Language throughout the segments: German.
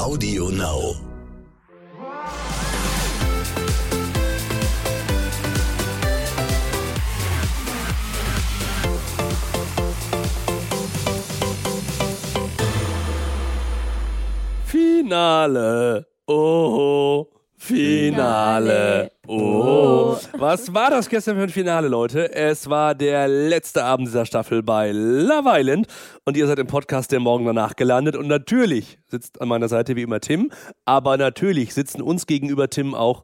Audio Now. Finale. Oh, Finale. Oh. Was war das gestern für ein Finale, Leute? Es war der letzte Abend dieser Staffel bei Love Island und ihr seid im Podcast der Morgen danach gelandet und natürlich sitzt an meiner Seite wie immer Tim, aber natürlich sitzen uns gegenüber Tim auch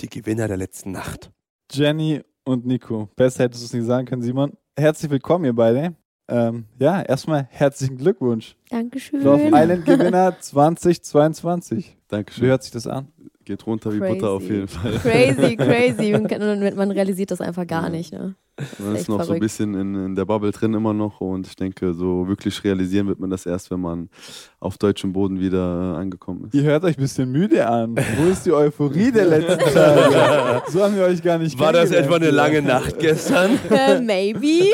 die Gewinner der letzten Nacht. Jenny und Nico. Besser hättest du es nicht sagen können, Simon. Herzlich willkommen, ihr beide. Ähm, ja, erstmal herzlichen Glückwunsch. Dankeschön. Love Island Gewinner 2022. Wie Dankeschön. hört sich das an? Geht runter wie Crazy. Butter auf jeden Fall. Crazy, crazy. Man, kann- man realisiert das einfach gar nicht. Ne? Man echt ist noch so ein verrückt. bisschen in, in der Bubble drin immer noch und ich denke, so wirklich realisieren wird man das erst, wenn man auf deutschem Boden wieder äh, angekommen ist. Ihr hört euch ein bisschen müde an. Wo ist die Euphorie der letzten Tage? So haben wir euch gar nicht War das etwa eine lange Nacht gestern? Äh, maybe.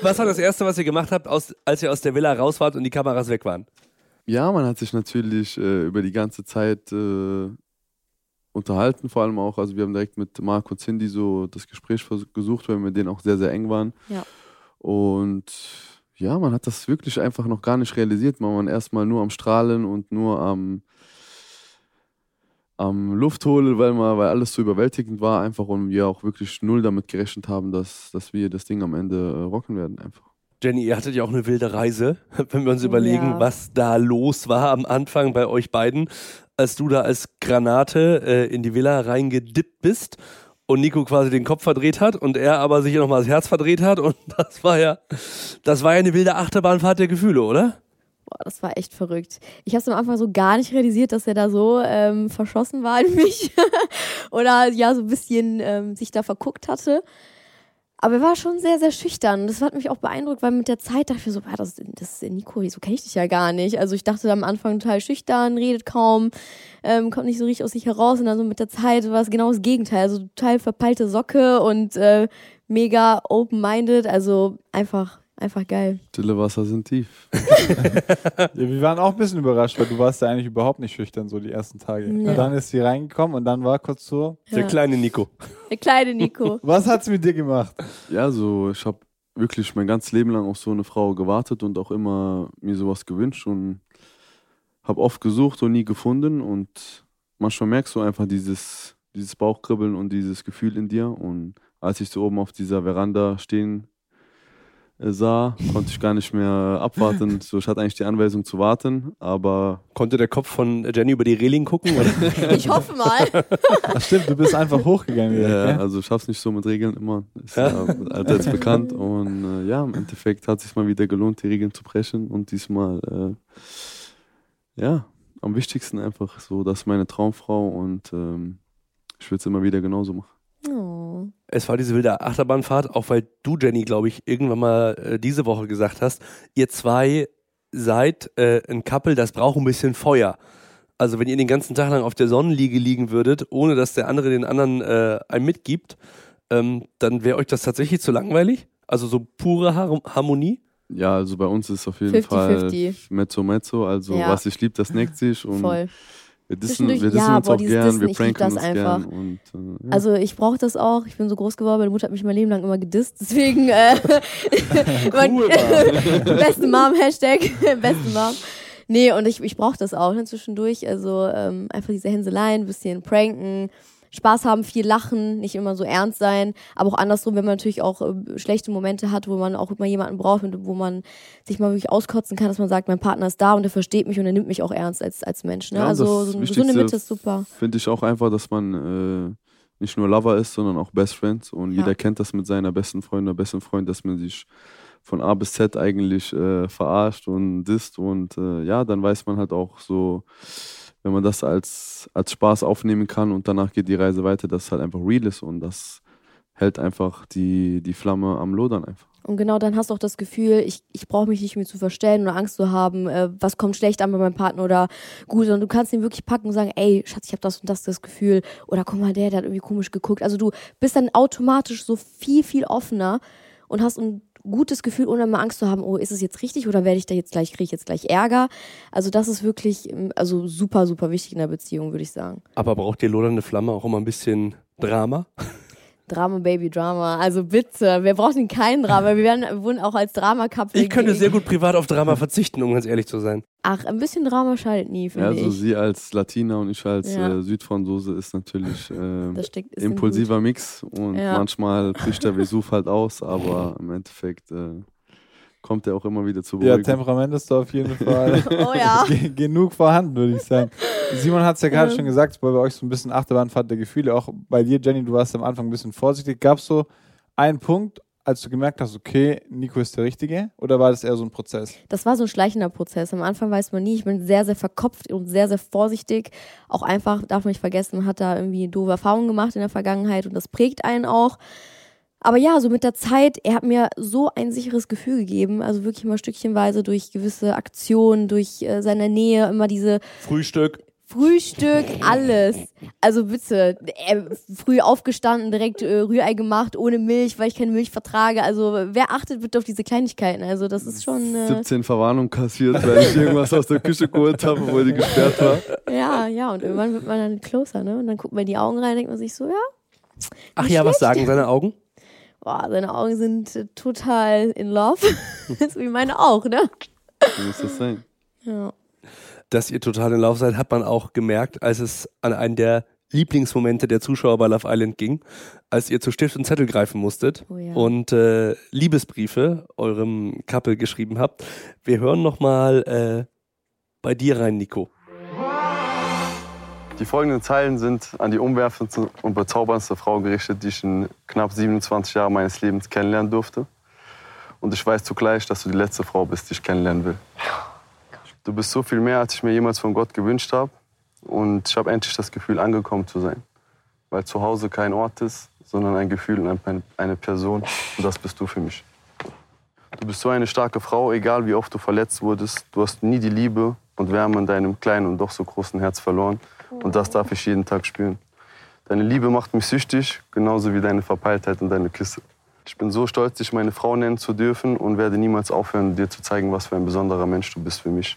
Was war das Erste, was ihr gemacht habt, aus, als ihr aus der Villa raus wart und die Kameras weg waren? Ja, man hat sich natürlich äh, über die ganze Zeit äh, unterhalten, vor allem auch, also wir haben direkt mit Marc und Cindy so das Gespräch gesucht, weil wir mit denen auch sehr, sehr eng waren. Ja. Und ja, man hat das wirklich einfach noch gar nicht realisiert. Man war erstmal nur am Strahlen und nur am, am Luft holen, weil, man, weil alles so überwältigend war einfach und wir auch wirklich null damit gerechnet haben, dass, dass wir das Ding am Ende äh, rocken werden einfach. Jenny, ihr hattet ja auch eine wilde Reise, wenn wir uns überlegen, ja. was da los war am Anfang bei euch beiden, als du da als Granate äh, in die Villa reingedippt bist und Nico quasi den Kopf verdreht hat und er aber sich nochmal das Herz verdreht hat und das war ja, das war ja eine wilde Achterbahnfahrt der Gefühle, oder? Boah, das war echt verrückt. Ich habe es am Anfang so gar nicht realisiert, dass er da so ähm, verschossen war in mich. Oder ja, so ein bisschen ähm, sich da verguckt hatte. Aber er war schon sehr, sehr schüchtern. Das hat mich auch beeindruckt, weil mit der Zeit dachte ich mir so, ah, das, das ist Nico, so kenne ich dich ja gar nicht. Also ich dachte am Anfang total schüchtern, redet kaum, ähm, kommt nicht so richtig aus sich heraus. Und dann so mit der Zeit war es genau das Gegenteil. Also total verpeilte Socke und äh, mega open-minded. Also einfach, einfach geil. Stille Wasser sind tief. Ja, wir waren auch ein bisschen überrascht, weil du warst ja eigentlich überhaupt nicht schüchtern so die ersten Tage. Ja. Und dann ist sie reingekommen und dann war kurz so, Der Ja. kleine Nico. Der kleine Nico. was hat's mit dir gemacht? Ja, so ich habe wirklich mein ganzes Leben lang auf so eine Frau gewartet und auch immer mir sowas gewünscht und habe oft gesucht und nie gefunden und manchmal merkst du einfach dieses, dieses Bauchkribbeln und dieses Gefühl in dir und als ich so oben auf dieser Veranda stehen sah, konnte ich gar nicht mehr abwarten. So, ich hatte eigentlich die Anweisung zu warten, aber Konnte der Kopf von Jenny über die Reling gucken? Oder? Ich hoffe mal. Ach stimmt, du bist einfach hochgegangen ja, gell? also ich schaff's nicht so mit Regeln immer. Ist ja, allseits bekannt. Und äh, ja, im Endeffekt hat es sich mal wieder gelohnt, die Regeln zu brechen. Und diesmal, äh, ja, am wichtigsten einfach so, das ist meine Traumfrau und ähm, ich würde es immer wieder genauso machen. Es war diese wilde Achterbahnfahrt, auch weil du, Jenny, glaube ich, irgendwann mal äh, diese Woche gesagt hast, ihr zwei seid äh, ein Couple, das braucht ein bisschen Feuer. Also wenn ihr den ganzen Tag lang auf der Sonnenliege liegen würdet, ohne dass der andere den anderen äh, einem mitgibt, ähm, dann wäre euch das tatsächlich zu langweilig? Also so pure Har Harmonie? Ja, also bei uns ist auf jeden 50-50. Fall Mezzo Mezzo. Also Ja. was ich liebe, das neckt sich. Und Voll. Wir dissen, wir Zwischendurch- dissen ja, uns boah, auch dieses gern, Dissen, wir pranken das uns einfach. gern. Und, äh, ja. Also ich brauche das auch. Ich bin so groß geworden, meine Mutter hat mich mein Leben lang immer gedisst. Deswegen äh, mein, beste Mom, Hashtag beste Mom. Nee, und ich, ich brauche das auch ne, zwischendurch. Also ähm, einfach diese Hänseleien, ein bisschen pranken, Spaß haben, viel lachen, nicht immer so ernst sein. Aber auch andersrum, wenn man natürlich auch äh, schlechte Momente hat, wo man auch immer jemanden braucht, mit- wo man sich mal wirklich auskotzen kann, dass man sagt, mein Partner ist da und der versteht mich und er nimmt mich auch ernst als, als Mensch. Ne? Ja, also so, so eine Mitte ist super. finde ich auch einfach, dass man äh, nicht nur Lover ist, sondern auch Best Friends. Und Ja. jeder kennt das mit seiner besten Freundin oder besten Freund, dass man sich von A bis Z eigentlich äh, verarscht und disst. Und äh, ja, dann weiß man halt auch so, wenn man das als, als Spaß aufnehmen kann und danach geht die Reise weiter, dass es halt einfach real ist und das hält einfach die, die Flamme am Lodern einfach. Und genau dann hast du auch das Gefühl, ich, ich brauche mich nicht mehr zu verstellen oder Angst zu haben, äh, was kommt schlecht an bei meinem Partner oder gut, sondern du kannst ihn wirklich packen und sagen, ey, Schatz, ich habe das und das das Gefühl oder guck mal, der, der hat irgendwie komisch geguckt. Also du bist dann automatisch so viel, viel offener und hast und gutes Gefühl, ohne mal Angst zu haben, oh, ist es jetzt richtig oder werde ich da jetzt gleich, kriege ich jetzt gleich Ärger? Also das ist wirklich, ähm, also super, super wichtig in der Beziehung, würde ich sagen. Aber braucht die lodernde Flamme auch immer ein bisschen Drama? Drama, Baby, Drama. Also bitte, wir brauchen kein Drama. Wir werden, wurden auch als Drama-Couple. Ich könnte sehr gut privat auf Drama verzichten, um ganz ehrlich zu sein. Ach, ein bisschen Drama schadet nie, Ja, finde also ich. sie als Latina und ich als Ja. äh, Südfranzose ist natürlich äh, Das steckt, ist im impulsiver Mix und Ja. manchmal bricht der Vesuv halt aus, aber im Endeffekt äh, kommt er auch immer wieder zur Ja. Temperament ist da auf jeden Fall. Oh ja. ge- genug vorhanden, würde ich sagen. Simon hat es ja gerade schon gesagt, bei euch so ein bisschen Achterbahnfahrt der Gefühle. Auch bei dir, Jenny, du warst am Anfang ein bisschen vorsichtig. Gab es so einen Punkt, als du gemerkt hast, okay, Nico ist der Richtige? Oder war das eher so ein Prozess? Das war so ein schleichender Prozess. Am Anfang weiß man nie. Ich bin sehr, sehr verkopft und sehr, sehr vorsichtig. Auch einfach, darf man nicht vergessen, man hat da irgendwie doofe Erfahrungen gemacht in der Vergangenheit und das prägt einen auch. Aber ja, so mit der Zeit, er hat mir so ein sicheres Gefühl gegeben. Also wirklich mal stückchenweise durch gewisse Aktionen, durch äh, seine Nähe, immer diese Frühstück. Frühstück, alles. Also bitte, äh, früh aufgestanden, direkt äh, Rührei gemacht, ohne Milch, weil ich keine Milch vertrage. Also wer achtet bitte auf diese Kleinigkeiten? Also das ist schon, äh, 17 Verwarnungen kassiert, weil ich irgendwas aus der Küche geholt habe, wo die gesperrt war. ja, ja. Und irgendwann wird man dann closer, ne? Und dann guckt man in die Augen rein, denkt man sich so, ja, Ach ja, was sagen seine Augen? Boah, seine Augen sind äh, total in love. so wie meine auch, ne? So muss das sein. Ja. Dass ihr total in Lauf seid, hat man auch gemerkt, als es an einen der Lieblingsmomente der Zuschauer bei Love Island ging, als ihr zu Stift und Zettel greifen musstet Oh ja. und äh, Liebesbriefe eurem Couple geschrieben habt. Wir hören nochmal äh, bei dir rein, Nico. Die folgenden Zeilen sind an die umwerfendste und bezauberndste Frau gerichtet, die ich in knapp 27 Jahren meines Lebens kennenlernen durfte. Und ich weiß zugleich, dass du die letzte Frau bist, die ich kennenlernen will. Du bist so viel mehr, als ich mir jemals von Gott gewünscht habe. Und ich habe endlich das Gefühl, angekommen zu sein. Weil zu Hause kein Ort ist, sondern ein Gefühl und ein- eine Person. Und das bist du für mich. Du bist so eine starke Frau, egal wie oft du verletzt wurdest. Du hast nie die Liebe und Wärme in deinem kleinen und doch so großen Herz verloren. Und das darf ich jeden Tag spüren. Deine Liebe macht mich süchtig, genauso wie deine Verpeiltheit und deine Küsse. Ich bin so stolz, dich meine Frau nennen zu dürfen und werde niemals aufhören, dir zu zeigen, was für ein besonderer Mensch du bist für mich.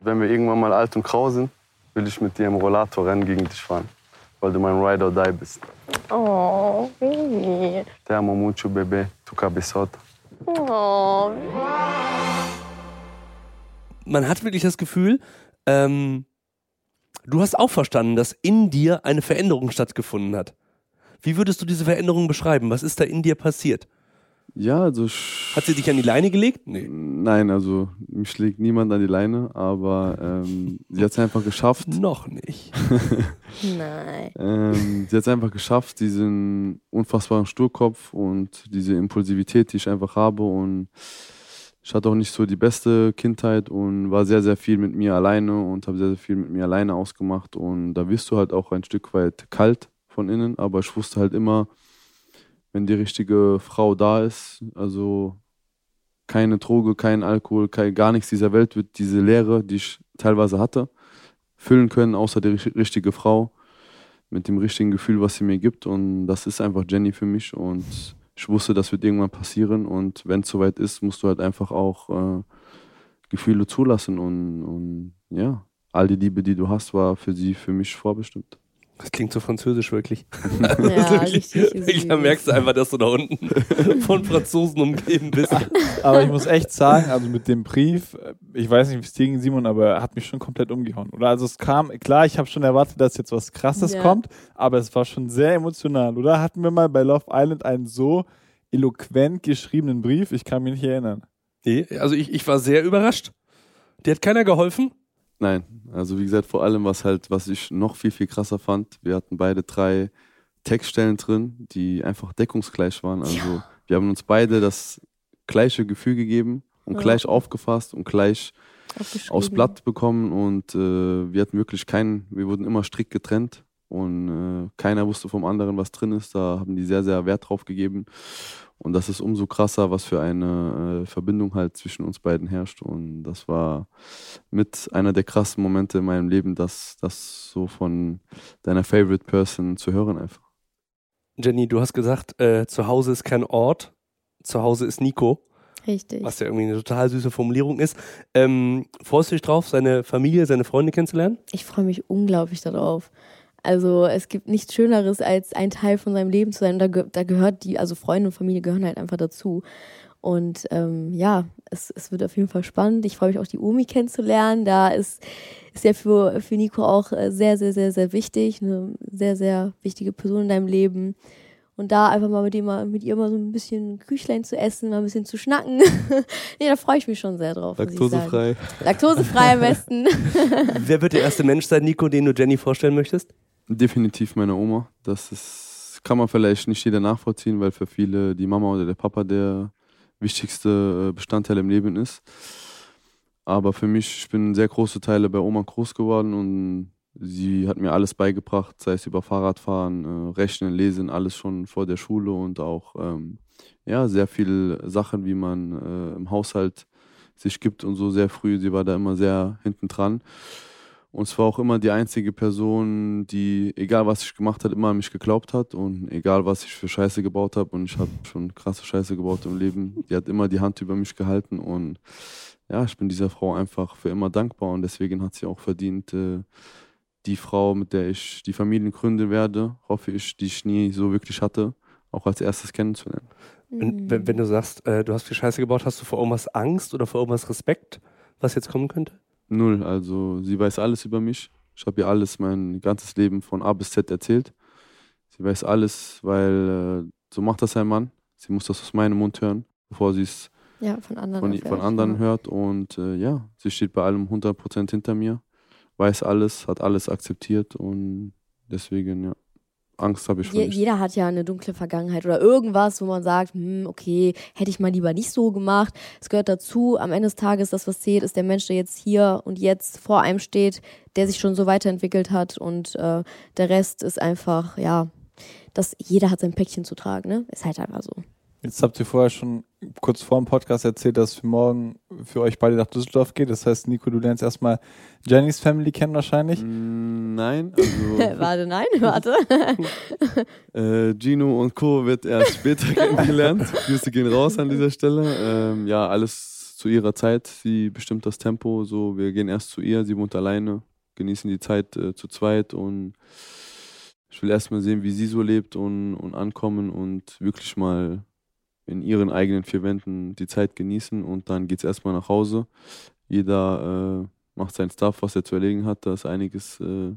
Wenn wir irgendwann mal alt und grau sind, will ich mit dir im Rollator rennen gegen dich fahren, weil du mein Ride or Die bist. Oh, Baby. Te amo mucho, bebé, tu cabezota. Oh. Man hat wirklich das Gefühl, ähm, du hast auch verstanden, dass in dir eine Veränderung stattgefunden hat. Wie würdest du diese Veränderung beschreiben? Was ist da in dir passiert? Ja, also Hat sie dich an die Leine gelegt? Nee. Nein, also mich schlägt niemand an die Leine, aber ähm, sie hat es einfach geschafft. Noch nicht. Nein. Ähm, sie hat es einfach geschafft, diesen unfassbaren Sturkopf und diese Impulsivität, die ich einfach habe. Und ich hatte auch nicht so die beste Kindheit und war sehr, sehr viel mit mir alleine und habe sehr, sehr viel mit mir alleine ausgemacht. Und da wirst du halt auch ein Stück weit kalt von innen, aber ich wusste halt immer, wenn die richtige Frau da ist, also keine Droge, kein Alkohol, kein, gar nichts dieser Welt wird diese Leere, die ich teilweise hatte, füllen können, außer die richt- richtige Frau mit dem richtigen Gefühl, was sie mir gibt. Und das ist einfach Jenny für mich. Und ich wusste, das wird irgendwann passieren. Und wenn es soweit ist, musst du halt einfach auch äh, Gefühle zulassen. Und, und ja, all die Liebe, die du hast, war für sie, für mich vorbestimmt. Das klingt so französisch wirklich. Ja, wirklich, richtig wirklich, da merkst du einfach, dass du da unten von Franzosen umgeben bist. Aber ich muss echt sagen, also mit dem Brief, äh, ich weiß nicht, wie es dir ging, Simon, aber er hat mich schon komplett umgehauen. Oder also es kam, klar, ich habe schon erwartet, dass jetzt was Krasses Ja. kommt, aber es war schon sehr emotional, oder? Hatten wir mal bei Love Island einen so eloquent geschriebenen Brief? Ich kann mich nicht erinnern. Nee, also ich, ich war sehr überrascht. Dir hat keiner geholfen? Nein, also wie gesagt, vor allem, was halt, was ich noch viel, viel krasser fand, wir hatten beide drei Textstellen drin, die einfach deckungsgleich waren. Also wir haben uns beide das gleiche Gefühl gegeben und Ja. gleich aufgefasst und gleich aufs Blatt bekommen und äh, wir hatten wirklich keinen, wir wurden immer strikt getrennt und äh, keiner wusste vom anderen, was drin ist. Da haben die sehr, sehr Wert drauf gegeben. Und das ist umso krasser, was für eine äh, Verbindung halt zwischen uns beiden herrscht. Und das war mit einer der krassen Momente in meinem Leben, das, das so von deiner Favorite Person zu hören einfach. Jenny, du hast gesagt, äh, zu Hause ist kein Ort, zu Hause ist Nico. Richtig. Was ja irgendwie eine total süße Formulierung ist. Ähm, freust du dich drauf, seine Familie, seine Freunde kennenzulernen? Ich freue mich unglaublich darauf. Also es gibt nichts Schöneres, als ein Teil von seinem Leben zu sein. Und da, da gehört die, also Freunde und Familie gehören halt einfach dazu. Und ähm, ja, es, es wird auf jeden Fall spannend. Ich freue mich auch, die Omi kennenzulernen. Da ist, ist ja für, für Nico auch äh, sehr, sehr, sehr, sehr wichtig. Eine sehr, sehr wichtige Person in deinem Leben. Und da einfach mal mit, ihm, mal, mit ihr mal so ein bisschen Küchlein zu essen, mal ein bisschen zu schnacken. nee, da freue ich mich schon sehr drauf. Laktosefrei. Laktosefrei am besten. Wer wird der erste Mensch sein, Nico, den du Jenny vorstellen möchtest? Definitiv meine Oma. Das ist, kann man vielleicht nicht jeder nachvollziehen, weil für viele die Mama oder der Papa der wichtigste äh, Bestandteil im Leben ist. Aber für mich, ich bin sehr große Teile bei Oma groß geworden und sie hat mir alles beigebracht, sei es über Fahrradfahren, äh, Rechnen, Lesen, alles schon vor der Schule und auch ähm, ja, sehr viele Sachen, wie man äh, im Haushalt sich gibt und so sehr früh. Sie war da immer sehr hinten dran. Und es war auch immer die einzige Person, die, egal was ich gemacht habe, immer an mich geglaubt hat und egal was ich für Scheiße gebaut habe und ich habe schon krasse Scheiße gebaut im Leben, die hat immer die Hand über mich gehalten und ja, ich bin dieser Frau einfach für immer dankbar und deswegen hat sie auch verdient, äh, die Frau, mit der ich die Familien gründen werde, hoffe ich, die ich nie so wirklich hatte, auch als erstes kennenzulernen. Und wenn, wenn du sagst, äh, du hast viel Scheiße gebaut, hast du vor irgendwas Angst oder vor irgendwas Respekt, was jetzt kommen könnte? Null, also sie weiß alles über mich. Ich habe ihr alles, mein ganzes Leben von A bis Z erzählt. Sie weiß alles, weil äh, so macht das ein Mann. Sie muss das aus meinem Mund hören, bevor sie es Ja, von anderen. von, von anderen ja. hört. Und äh, ja, sie steht bei allem 100% hinter mir, weiß alles, hat alles akzeptiert und deswegen, ja, Angst habe ich vor Je, jeder hat ja eine dunkle Vergangenheit oder irgendwas, wo man sagt, hm, okay, hätte ich mal lieber nicht so gemacht. Es gehört dazu. Am Ende des Tages, das, was zählt, ist der Mensch, der jetzt hier und jetzt vor einem steht, der sich schon so weiterentwickelt hat und äh, der Rest ist einfach, ja, dass jeder hat sein Päckchen zu tragen, ne? Ist halt einfach so. Jetzt habt ihr vorher schon kurz vor dem Podcast erzählt, dass für morgen für euch beide nach Düsseldorf geht. Das heißt, Nico, du lernst erstmal Jennys Family kennen wahrscheinlich. Mm, Nein, also warte, nein, warte. äh, Gino und Co. wird erst später kennengelernt. Grüße gehen raus an dieser Stelle. Ähm, ja, alles zu ihrer Zeit. Sie bestimmt das Tempo. So, wir gehen erst zu ihr. Sie wohnt alleine, genießen die Zeit äh, zu zweit und ich will erst mal sehen, wie sie so lebt und, und ankommen und wirklich mal in ihren eigenen vier Wänden die Zeit genießen und dann geht's erstmal nach Hause. Jeder äh, macht sein Stuff, was er zu erledigen hat. Da ist einiges äh,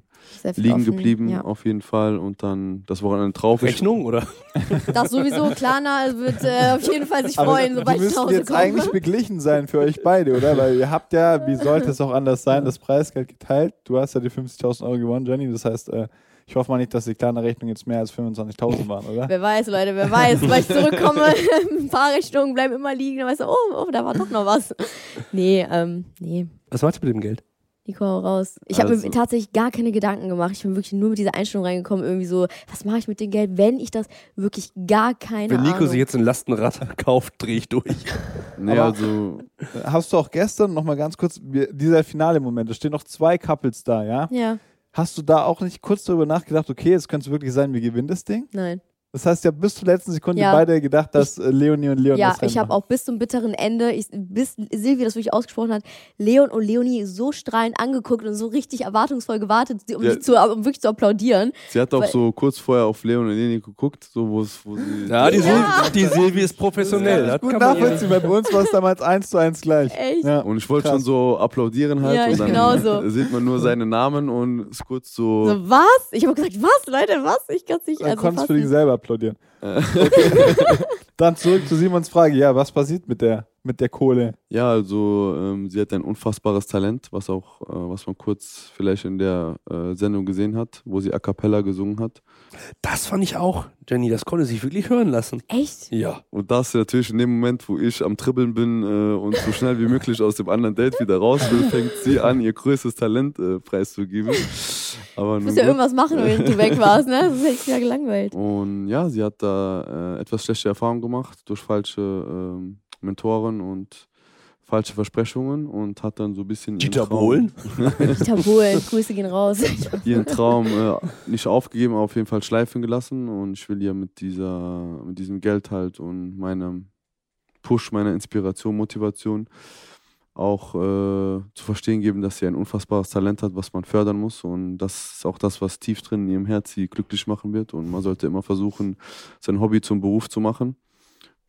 liegen offen, geblieben Ja. auf jeden Fall und dann das Wochenende drauf. Ich- Rechnung oder? Das sowieso, Klarna wird äh, auf jeden Fall sich Aber freuen, sobald ich nach Hause jetzt komme. eigentlich beglichen sein für euch beide, oder? Weil ihr habt ja, wie sollte es auch anders sein, das Preisgeld geteilt. Du hast ja die 50.000 Euro gewonnen, Jenny. Das heißt, äh, ich hoffe mal nicht, dass die kleine Rechnung jetzt mehr als 25.000 waren, oder? Wer weiß, Leute, wer weiß. Weil ich zurückkomme, ein paar Richtungen bleiben immer liegen, dann weißt du, oh, oh, da war doch noch was. Nee, ähm, nee. Was machst du mit dem Geld? Nico, hau raus. Ich habe Also- mir tatsächlich gar keine Gedanken gemacht. Ich bin wirklich nur mit dieser Einstellung reingekommen, irgendwie so, was mache ich mit dem Geld, wenn ich das wirklich gar keine Wenn Nico Ahnung. sich jetzt ein Lastenrad kauft, drehe ich durch. Nee, Aber- also Hast du auch gestern noch mal ganz kurz, dieser finale Moment, da stehen noch zwei Couples da, ja? ja, Hast du da auch nicht kurz darüber nachgedacht, okay, jetzt könnte es wirklich sein, wir gewinnen das Ding? nein. Das heißt, ja bis zur letzten Sekunde Ja. beide gedacht, dass äh, Leonie und Leon Ja, das ich habe auch bis zum bitteren Ende, ich, bis Silvia das wirklich ausgesprochen hat, Leon und Leonie so strahlend angeguckt und so richtig erwartungsvoll gewartet, um, Ja. zu, um wirklich zu applaudieren. sie hat auch Weil- so kurz vorher auf Leon und Leni geguckt, so wo es wo sie Ja, die, Ja. Silvi, die Silvi ist professionell. Das Gut man ihr- nachvollziehen, bei uns war es damals eins zu eins gleich. Echt? Ja. und ich wollte schon so applaudieren halt Ja, und ich dann genauso. sieht man nur seine Namen und ist kurz so, So, was? Ich habe gesagt, was, Leute, was? Ich kann es nicht. Also konntest du dich selber applaudieren. Dann zurück zu Simons Frage. Ja, was passiert mit der, mit der Kohle? ja, also ähm, sie hat ein unfassbares Talent, was auch, äh, was man kurz vielleicht in der äh, Sendung gesehen hat, wo sie a cappella gesungen hat. Das fand ich auch, Jenny, das konnte sich wirklich hören lassen. Echt? Ja. Und das natürlich in dem Moment, wo ich am Tribbeln bin äh, und so schnell wie möglich aus dem anderen Date wieder raus will, fängt sie an, ihr größtes Talent äh, preiszugeben. Aber Du musst ja gut. irgendwas machen, wenn du weg warst, ne? Sonst hätte ich ja gelangweilt. Und ja, sie hat da äh, etwas schlechte Erfahrungen gemacht durch falsche ähm, Mentoren und falsche Versprechungen und hat dann so ein bisschen Dieter Bohlen? Dieter Bohlen, Grüße gehen raus. ihren Traum äh, nicht aufgegeben, aber auf jeden Fall schleifen gelassen und ich will ihr mit dieser mit diesem Geld halt und meinem Push, meiner Inspiration, Motivation auch äh, zu verstehen geben, dass sie ein unfassbares Talent hat, was man fördern muss. Und das ist auch das, was tief drin in ihrem Herz sie glücklich machen wird. Und man sollte immer versuchen, sein Hobby zum Beruf zu machen.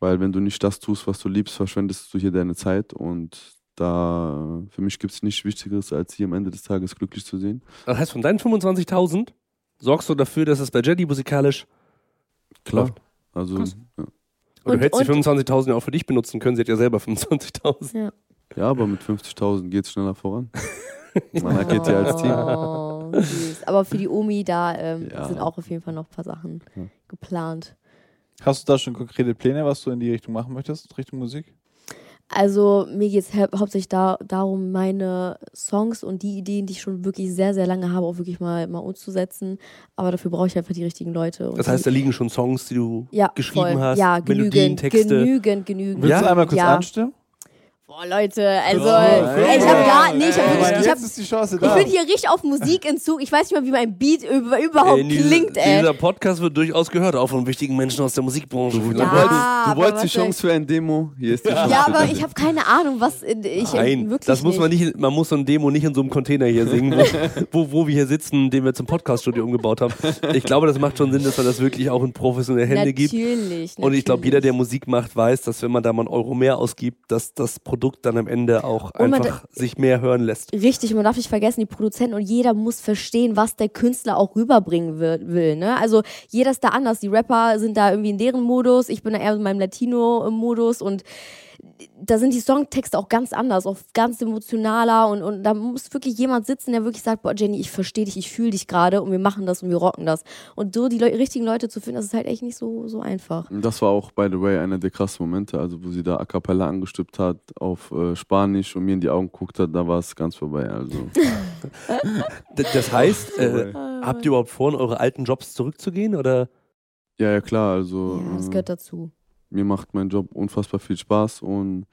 Weil wenn du nicht das tust, was du liebst, verschwendest du hier deine Zeit. Und da für mich gibt es nichts Wichtigeres, als sie am Ende des Tages glücklich zu sehen. Das heißt, von deinen 25.000 sorgst du dafür, dass es bei Jetty musikalisch Klar. läuft. Also ja. Und, du Und- hättest die und- 25.000 ja auch für dich benutzen können. Sie hat ja selber 25.000. Ja. Ja, aber mit 50.000 geht es schneller voran. Man agiert ja als Team. Oh, süß. Aber für die Omi, da ähm, Ja. sind auch auf jeden Fall noch ein paar Sachen Ja. geplant. Hast du da schon konkrete Pläne, was du in die Richtung machen möchtest, Richtung Musik? Also mir geht es hau hauptsächlich da, darum, meine Songs und die Ideen, die ich schon wirklich sehr, sehr lange habe, auch wirklich mal, mal umzusetzen. Aber dafür brauche ich einfach die richtigen Leute. Und Das heißt, die, da liegen schon Songs, die du ja, geschrieben voll. hast, ja, Melodien, genügend, Texte. genügend, genügend. Willst Ja? du einmal kurz Ja. anstimmen? Boah, Leute, also, Oh, ey, ich habe gar, nee, ich habe wirklich, ich jetzt habe ist die Chance Ich bin hier richtig auf Musikentzug. Ich weiß nicht mal, wie mein Beat über, überhaupt Ey, diese- klingt, ey. Dieser Podcast wird durchaus gehört, auch von wichtigen Menschen aus der Musikbranche. Du, Ja, wolltest, du wolltest die Chance für ein Demo, hier ist die Chance. Ja, aber ich habe keine Ahnung, was in- ich Nein, wirklich das muss man nicht. man muss so ein Demo nicht in so einem Container hier singen, wo, wo, wo wir hier sitzen, den wir zum Podcaststudio umgebaut haben. Ich glaube, das macht schon Sinn, dass man das wirklich auch in professionelle Hände gibt. Natürlich. Und ich glaube, jeder, der natürlich. Musik macht, weiß, dass wenn man da mal einen Euro mehr ausgibt, dass das Produkt dann am Ende auch einfach sich mehr hören lässt. Richtig, man darf nicht vergessen, die Produzenten und jeder muss verstehen, was der Künstler auch rüberbringen will. will ne? Also jeder ist da anders. Die Rapper sind da irgendwie in deren Modus, ich bin da eher in meinem Latino-Modus und da sind die Songtexte auch ganz anders, auch ganz emotionaler und, und da muss wirklich jemand sitzen, der wirklich sagt, boah Jenny, ich verstehe dich, ich fühle dich gerade und wir machen das und wir rocken das. Und so die Leu richtigen Leute zu finden, das ist halt echt nicht so, so einfach. Das war auch, by the way, einer der krassen Momente, also wo sie da a cappella angestippt hat auf äh, Spanisch und mir in die Augen geguckt hat, da war es ganz vorbei. Also das heißt, äh, habt ihr überhaupt vor, in eure alten Jobs zurückzugehen? Oder? ja, ja klar, also Ja, das äh, gehört dazu. Mir macht mein Job unfassbar viel Spaß und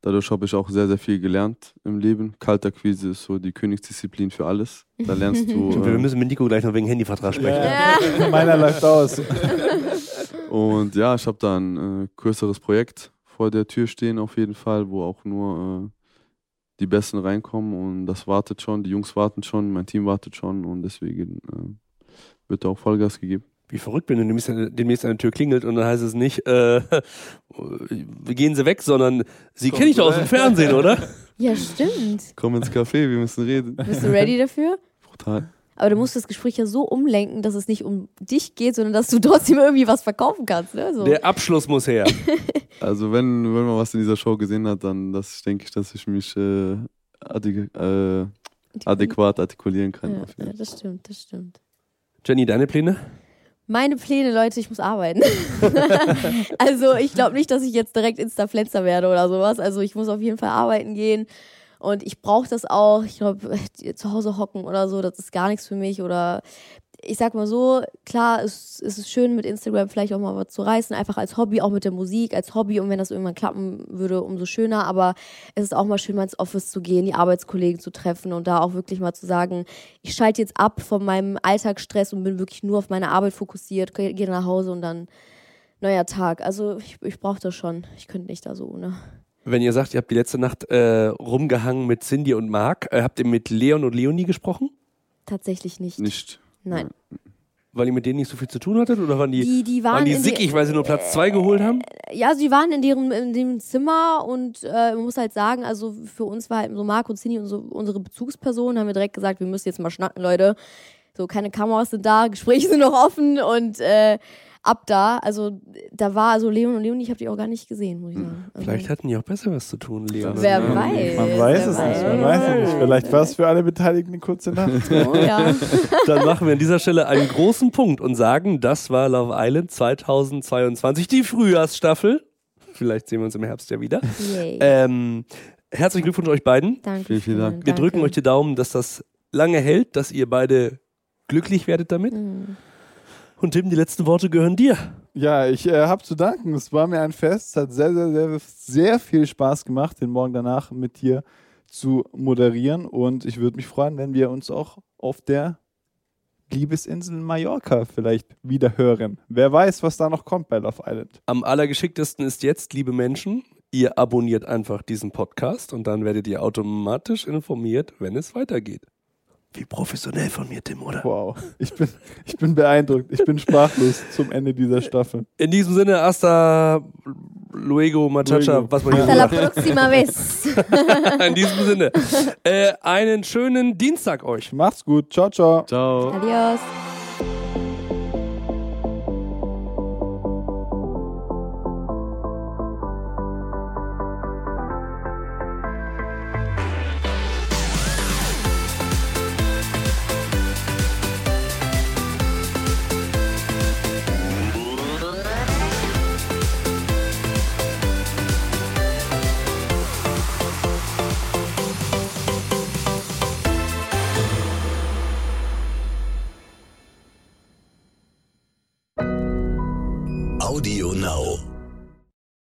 dadurch habe ich auch sehr, sehr viel gelernt im Leben. Kaltakquise ist so die Königsdisziplin für alles. Da lernst du Wir äh, müssen mit Nico gleich noch wegen Handyvertrag sprechen. Ja. Meiner läuft aus. Und ja, ich habe da ein äh, größeres Projekt vor der Tür stehen auf jeden Fall, wo auch nur äh, die Besten reinkommen und das wartet schon, die Jungs warten schon, mein Team wartet schon und deswegen äh, wird da auch Vollgas gegeben. Wie verrückt, wenn du demnächst, demnächst an der Tür klingelt und dann heißt es nicht, äh, gehen Sie weg, sondern Sie kenne ich doch aus dem. Fernsehen, oder? Ja, stimmt. Komm ins Café, wir müssen reden. Bist du ready dafür? Brutal. Aber du musst das Gespräch ja so umlenken, dass es nicht um dich geht, sondern dass du trotzdem irgendwie was verkaufen kannst. Ne? So. Der Abschluss muss her. Also wenn, wenn man was in dieser Show gesehen hat, dann das denke ich, dass ich mich äh, adik äh, adäquat artikulieren kann. Ja, ja, das stimmt, das stimmt. Jenny, deine Pläne? Meine Pläne, Leute, ich muss arbeiten. also ich glaube nicht, dass ich jetzt direkt Insta-Pflänzer werde oder sowas. Also ich muss auf jeden Fall arbeiten gehen. Und ich brauche das auch. Ich glaube, zu Hause hocken oder so, das ist gar nichts für mich. Oder ich sag mal so, klar, es, es ist schön mit Instagram vielleicht auch mal was zu reißen, einfach als Hobby, auch mit der Musik, als Hobby. Und wenn das irgendwann klappen würde, umso schöner. Aber es ist auch mal schön, mal ins Office zu gehen, die Arbeitskollegen zu treffen und da auch wirklich mal zu sagen, ich schalte jetzt ab von meinem Alltagsstress und bin wirklich nur auf meine Arbeit fokussiert, gehe nach Hause und dann neuer Tag. Also ich, ich brauche das schon. Ich könnte nicht da so, ne? Wenn ihr sagt, ihr habt die letzte Nacht äh, rumgehangen mit Cindy und Marc, äh, habt ihr mit Leon und Leonie gesprochen? Tatsächlich nicht. Nicht. Nein. Weil ihr mit denen nicht so viel zu tun hattet? Oder waren die, Die, die waren, waren die sickig, weil sie nur Platz zwei geholt haben? ja, sie waren in deren in dem Zimmer und äh, man muss halt sagen, also für uns war halt so Marc und Cindy unsere, unsere Bezugspersonen, haben wir direkt gesagt, wir müssen jetzt mal schnacken, Leute. So, keine Kameras sind da, Gespräche sind noch offen und äh, ab da, also da war also Leon und Leonie, ich habe die auch gar nicht gesehen, muss ich sagen. Also, Vielleicht hatten die auch besser was zu tun, Leon. Wer Leonie. weiß. Man weiß es nicht, man weiß es nicht. Vielleicht war es für alle Beteiligten eine kurze Nacht. Oh, ja. Dann machen wir an dieser Stelle einen großen Punkt und sagen, das war Love Island 2022, die Frühjahrsstaffel. Vielleicht sehen wir uns im Herbst ja wieder. Yay. Ähm, herzlichen Glückwunsch euch beiden. Danke. vielen, vielen Dank. Wir danke. drücken euch die Daumen, dass das lange hält, dass ihr beide glücklich werdet damit. Mhm. Und Tim, die letzten Worte gehören dir. Ja, ich äh, habe zu danken. Es war mir ein Fest. Es hat sehr, sehr, sehr, sehr viel Spaß gemacht, den Morgen danach mit dir zu moderieren. Und ich würde mich freuen, wenn wir uns auch auf der Liebesinsel Mallorca vielleicht wieder hören. Wer weiß, was da noch kommt bei Love Island. Am allergeschicktesten ist jetzt, liebe Menschen, Ihr abonniert einfach diesen Podcast und dann werdet ihr automatisch informiert, wenn es weitergeht. Wie professionell von mir, Tim, oder? Wow. Ich bin, ich bin beeindruckt. Ich bin sprachlos zum Ende dieser Staffel. In diesem Sinne, hasta luego, machacha, Luego. was man hier Hasta la próxima vez. In diesem Sinne, äh, einen schönen Dienstag euch. Macht's gut. Ciao, ciao. Ciao. Adios.